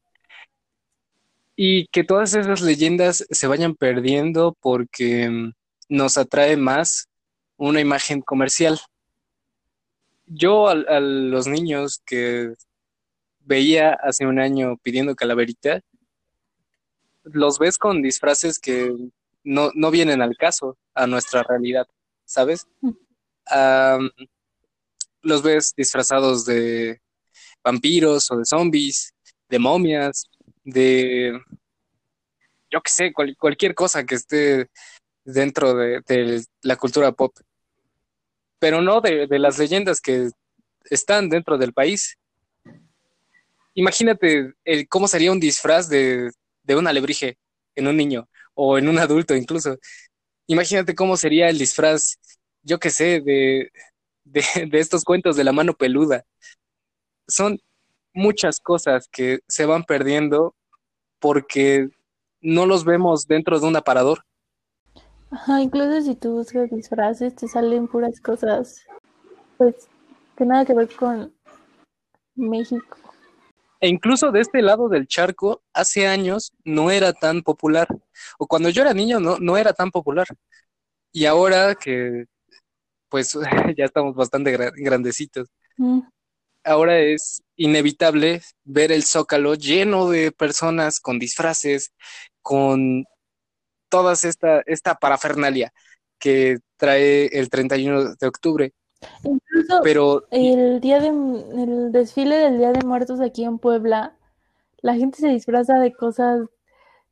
Y que todas esas leyendas se vayan perdiendo porque mm, nos atrae más una imagen comercial. Yo a los niños que veía hace un año pidiendo calaverita, los ves con disfraces que no, no vienen al caso, a nuestra realidad, ¿sabes? los ves disfrazados de vampiros o de zombies, de momias, de, yo qué sé, cualquier cosa que esté dentro de, la cultura pop, pero no de, de las leyendas que están dentro del país. Imagínate el, cómo sería un disfraz de, de un alebrije en un niño o en un adulto incluso. Imagínate cómo sería el disfraz, yo qué sé, de, de, estos cuentos de la mano peluda. Son muchas cosas que se van perdiendo porque no los vemos dentro de un aparador. Ajá, incluso si tú buscas disfraces, te salen puras cosas, pues, que nada que ver con México. E incluso de este lado del charco, hace años no era tan popular. O cuando yo era niño no, no era tan popular. Y ahora que pues [LAUGHS] ya estamos bastante grandecitos. Mm. Ahora es inevitable ver el zócalo lleno de personas con disfraces, con toda esta, esta parafernalia que trae el 31 de octubre. Incluso Pero, el día de el desfile del Día de Muertos aquí en Puebla, la gente se disfraza de cosas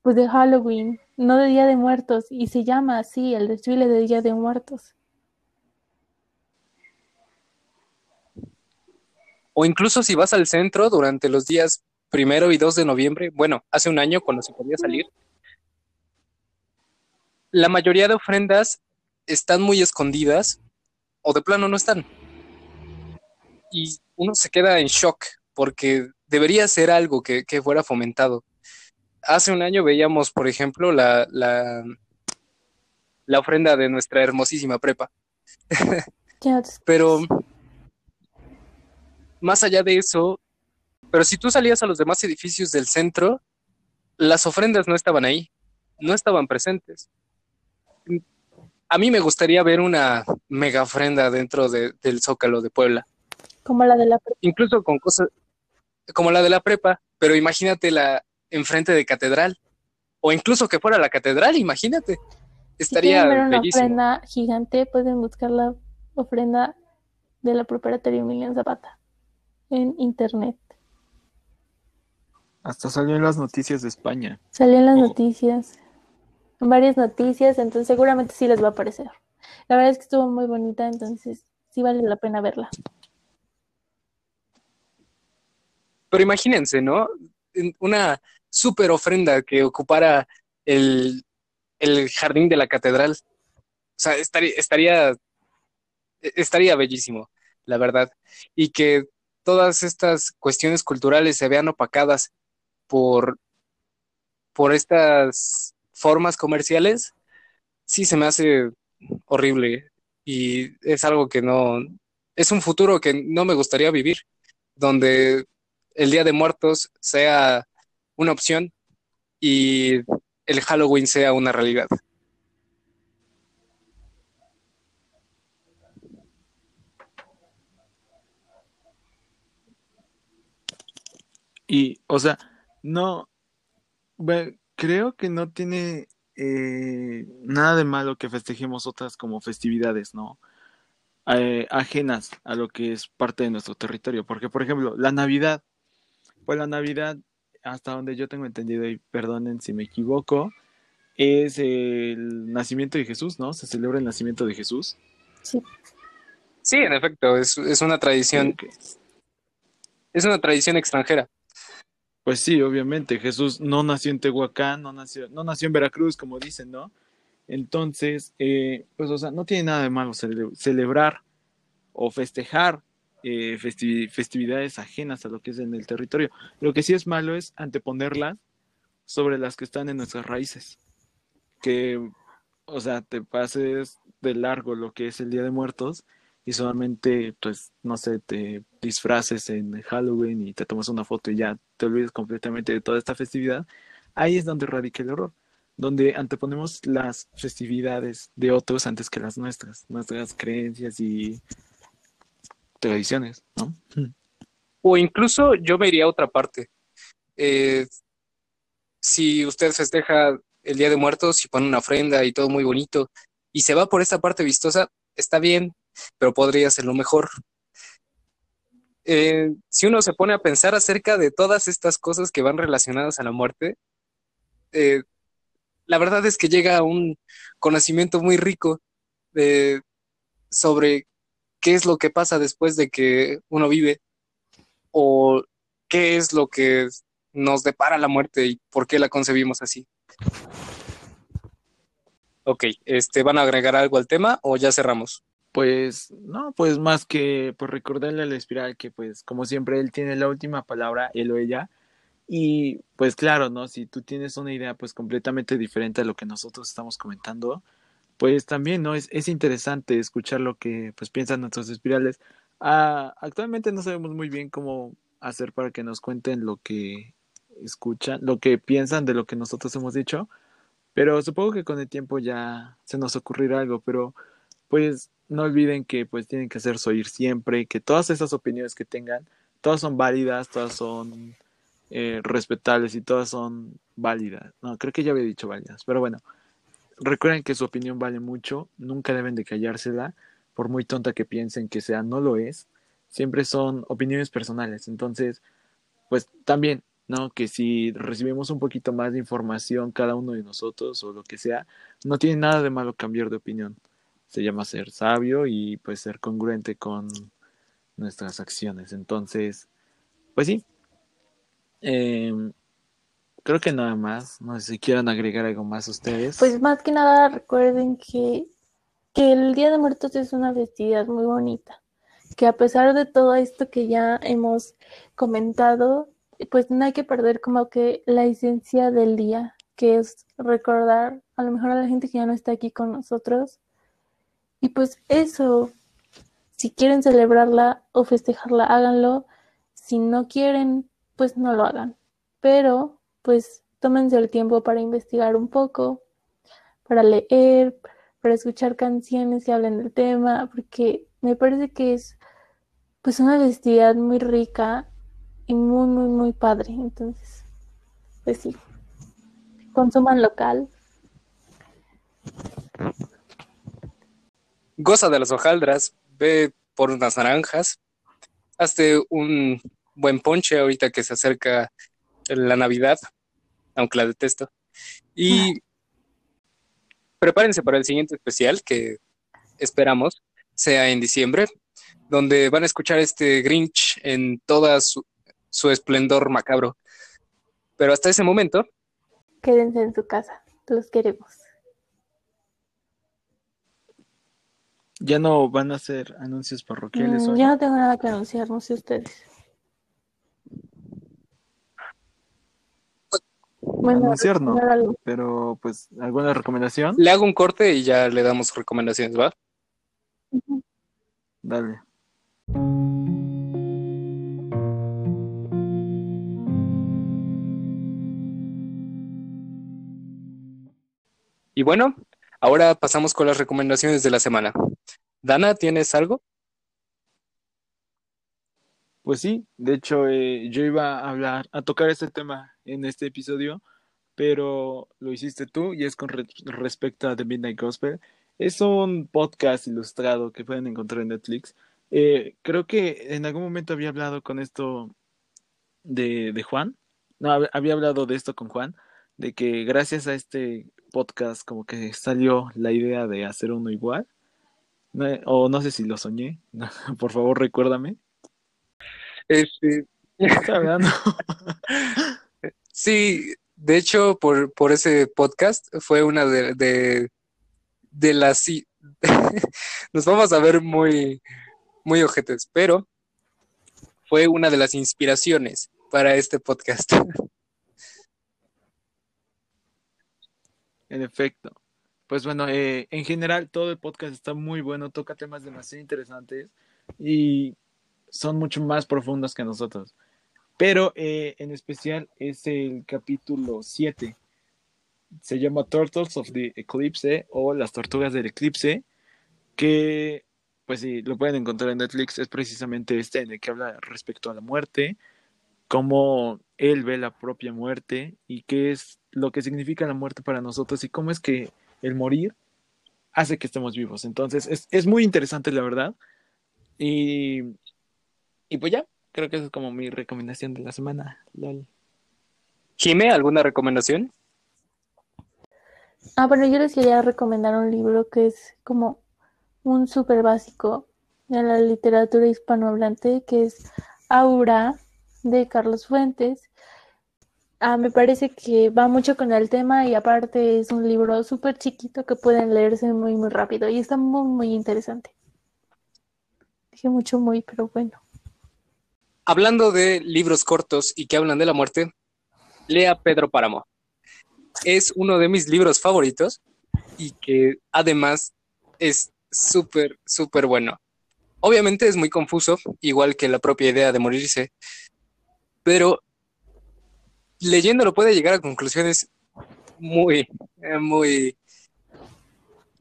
pues de Halloween, no de Día de Muertos, y se llama así el desfile de Día de Muertos. O incluso si vas al centro durante los días primero y 2 de noviembre, bueno, hace un año cuando se podía salir, la mayoría de ofrendas están muy escondidas o de plano no están. Y uno se queda en shock porque debería ser algo que, fuera fomentado. Hace un año veíamos, por ejemplo, la, la, la ofrenda de nuestra hermosísima prepa. pero más allá de eso, pero si tú salías a los demás edificios del centro, las ofrendas no estaban ahí, no estaban presentes a mí me gustaría ver una mega ofrenda dentro del Zócalo de Puebla. Como la de la prepa. Incluso con cosas como la de la prepa, pero imagínate la enfrente de catedral. O incluso que fuera la catedral, imagínate. Estaría si ver una ofrenda gigante, pueden buscar la ofrenda de la preparatoria Emiliano Zapata en internet. Hasta salió en las noticias de España. Salió en las noticias varias noticias, entonces seguramente sí les va a aparecer. La verdad es que estuvo muy bonita, entonces sí vale la pena verla. Pero imagínense, ¿no? Una super ofrenda que ocupara el, el jardín de la catedral. O sea, estaría, estaría, estaría bellísimo, la verdad. Y que todas estas cuestiones culturales se vean opacadas por, por estas formas comerciales, sí se me hace horrible y es algo que no, es un futuro que no me gustaría vivir, donde el Día de Muertos sea una opción y el Halloween sea una realidad. Y, o sea, no, creo que no tiene eh, nada de malo que festejemos otras como festividades, ¿no? Eh, ajenas a lo que es parte de nuestro territorio. Porque, por ejemplo, la Navidad, pues la Navidad, hasta donde yo tengo entendido, y perdonen si me equivoco, es el nacimiento de Jesús, ¿no? Se celebra el nacimiento de Jesús. Sí. Sí, en efecto, es, es una tradición. Es una tradición extranjera. Pues sí, obviamente, Jesús no nació en Tehuacán, no nació, no nació en Veracruz, como dicen, ¿no? Entonces, eh, pues, o sea, no tiene nada de malo celebrar o festejar eh, festividades ajenas a lo que es en el territorio. Lo que sí es malo es anteponerlas sobre las que están en nuestras raíces. Que, o sea, te pases de largo lo que es el Día de Muertos y solamente, pues, no sé, te disfraces en Halloween y te tomas una foto y ya te olvides completamente de toda esta festividad, ahí es donde radica el error, donde anteponemos las festividades de otros antes que las nuestras, nuestras creencias y tradiciones, ¿no? O incluso yo me iría a otra parte. Eh, si usted festeja el Día de Muertos y pone una ofrenda y todo muy bonito y se va por esta parte vistosa, está bien, pero podría ser lo mejor. Eh, si uno se pone a pensar acerca de todas estas cosas que van relacionadas a la muerte, eh, la verdad es que llega a un conocimiento muy rico sobre qué es lo que pasa después de que uno vive o qué es lo que nos depara la muerte y por qué la concebimos así. Ok, este, ¿van a agregar algo al tema o ya cerramos? Pues no, pues más que pues recordarle al espiral que pues como siempre él tiene la última palabra, él o ella. Y pues claro, ¿no? Si tú tienes una idea pues completamente diferente a lo que nosotros estamos comentando, pues también, ¿no? Es, es interesante escuchar lo que pues piensan nuestros espirales. Ah, actualmente no sabemos muy bien cómo hacer para que nos cuenten lo que escuchan, lo que piensan de lo que nosotros hemos dicho, pero supongo que con el tiempo ya se nos ocurrirá algo, pero pues no olviden que pues tienen que hacerse oír siempre, que todas esas opiniones que tengan, todas son válidas, todas son eh, respetables y todas son válidas. No, creo que ya había dicho válidas, pero bueno, recuerden que su opinión vale mucho, nunca deben de callársela, por muy tonta que piensen que sea, no lo es, siempre son opiniones personales, entonces, pues también, ¿no? Que si recibimos un poquito más de información cada uno de nosotros o lo que sea, no tiene nada de malo cambiar de opinión se llama ser sabio y pues ser congruente con nuestras acciones. Entonces, pues sí. Em, creo que nada más. No sé si quieran agregar algo más ustedes. Pues más que nada recuerden que, que el Día de Muertos es una festividad muy bonita. Que a pesar de todo esto que ya hemos comentado, pues no hay que perder como que la esencia del día, que es recordar a lo mejor a la gente que ya no está aquí con nosotros, y pues eso, si quieren celebrarla o festejarla, háganlo. Si no quieren, pues no lo hagan. Pero, pues tómense el tiempo para investigar un poco, para leer, para escuchar canciones que hablen del tema, porque me parece que es pues una festividad muy rica y muy, muy, muy padre. Entonces, pues sí, consuman local goza de las hojaldras, ve por unas naranjas, hazte un buen ponche ahorita que se acerca la Navidad, aunque la detesto. Y prepárense para el siguiente especial que esperamos sea en diciembre, donde van a escuchar este Grinch en toda su, su esplendor macabro. Pero hasta ese momento, quédense en su casa. Los queremos. Ya no van a hacer anuncios parroquiales. Mm, hoy? ya no tengo nada que anunciar, no sé ustedes. Bueno, Anunciar no. Pero, pues, ¿alguna recomendación? Le hago un corte y ya le damos recomendaciones, ¿va? Dale. Y bueno, ahora pasamos con las recomendaciones de la semana. Dana, ¿tienes algo? Pues sí, de hecho, eh, yo iba a hablar, a tocar este tema en este episodio, pero lo hiciste tú y es con re- respecto a The Midnight Gospel. Es un podcast ilustrado que pueden encontrar en Netflix. Eh, creo que en algún momento había hablado con esto de, de Juan. No, hab- había hablado de esto con Juan, de que gracias a este podcast como que salió la idea de hacer uno igual. No, o no sé si lo soñé. [LAUGHS] Por favor, recuérdame. Este, [LAUGHS] sí, de hecho, por, por ese podcast fue una de, de, de las... [LAUGHS] Nos vamos a ver muy, muy ojetes, pero fue una de las inspiraciones para este podcast. En efecto. Pues bueno, eh, en general todo el podcast está muy bueno, toca temas demasiado interesantes y son mucho más profundos que nosotros. Pero eh, en especial es el capítulo 7. Se llama Turtles of the Eclipse o Las Tortugas del Eclipse, que pues sí, lo pueden encontrar en Netflix. Es precisamente este en el que habla respecto a la muerte, cómo él ve la propia muerte y qué es lo que significa la muerte para nosotros y cómo es que el morir hace que estemos vivos. Entonces, es, es muy interesante, la verdad. Y, y pues ya, creo que esa es como mi recomendación de la semana. lol. Jime, ¿alguna recomendación? Ah, bueno, yo les quería recomendar un libro que es como un súper básico de la literatura hispanohablante, que es Aura de Carlos Fuentes. Ah, me parece que va mucho con el tema y aparte es un libro súper chiquito que pueden leerse muy, muy rápido y está muy, muy interesante. Dije mucho muy, pero bueno. Hablando de libros cortos y que hablan de la muerte, lea Pedro Páramo. Es uno de mis libros favoritos y que además es súper, súper bueno. Obviamente es muy confuso, igual que la propia idea de morirse, pero leyéndolo puede llegar a conclusiones muy, eh, muy,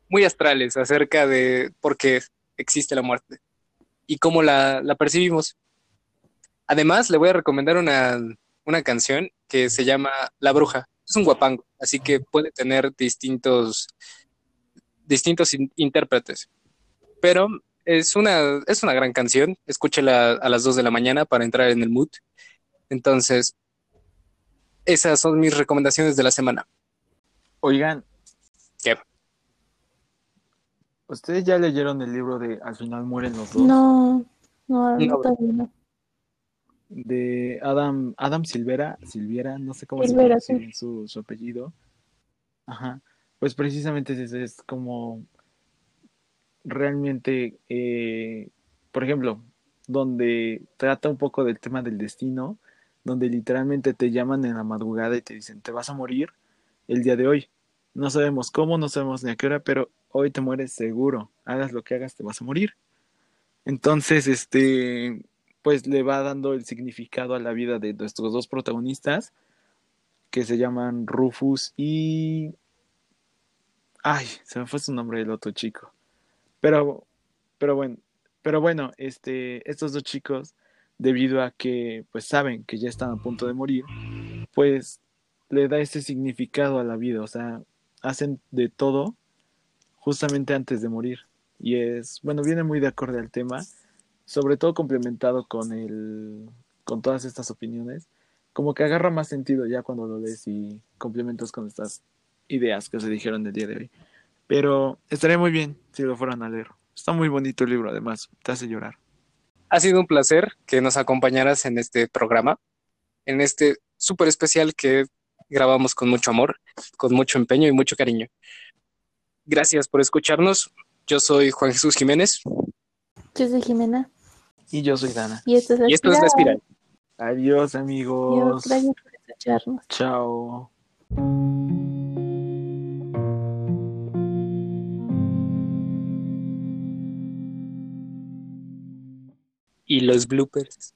muy astrales acerca de por qué existe la muerte y cómo la, la percibimos. Además, le voy a recomendar una, una canción que se llama La Bruja. Es un guapango, así que puede tener distintos, distintos in- intérpretes. Pero es una, es una gran canción. Escúchela a las 2 de la mañana para entrar en el mood. Entonces, esas son mis recomendaciones de la semana. Oigan, ¿Qué? ¿ustedes ya leyeron el libro de Al final mueren los dos? No, no, no, No. todavía no. De Adam, Adam Silvera, Silviera, no sé cómo se Silvera, sí. bien su, su apellido. Ajá. Pues precisamente es, es como realmente, eh, por ejemplo, donde trata un poco del tema del destino, donde literalmente te llaman en la madrugada y te dicen, te vas a morir el día de hoy. No sabemos cómo, no sabemos ni a qué hora, pero hoy te mueres seguro. Hagas lo que hagas, te vas a morir. Entonces, este, pues le va dando el significado a la vida de nuestros dos protagonistas, que se llaman Rufus y... Ay, se me fue su nombre del otro chico. Pero, pero bueno, pero bueno, este, estos dos chicos, debido a que pues saben que ya están a punto de morir, pues le da ese significado a la vida, o sea, hacen de todo justamente antes de morir. Y es, bueno, viene muy de acorde al tema, sobre todo complementado con el, con todas estas opiniones, como que agarra más sentido ya cuando lo lees y complementas con estas ideas que se dijeron el día de hoy. Pero estaría muy bien si lo fueran a leer. Está muy bonito el libro, además, te hace llorar. Ha sido un placer que nos acompañaras en este programa, en este súper especial que grabamos con mucho amor, con mucho empeño y mucho cariño. Gracias por escucharnos. Yo soy Juan Jesús Jiménez. Yo soy Jimena. Y yo soy Dana. Y esto es la Y esto es La Espiral. Adiós, Adiós, amigos. gracias por escucharnos. Chao. Y los bloopers.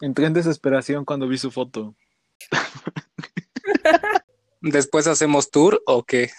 Entré en desesperación cuando vi su foto. [LAUGHS] ¿Después hacemos tour o qué?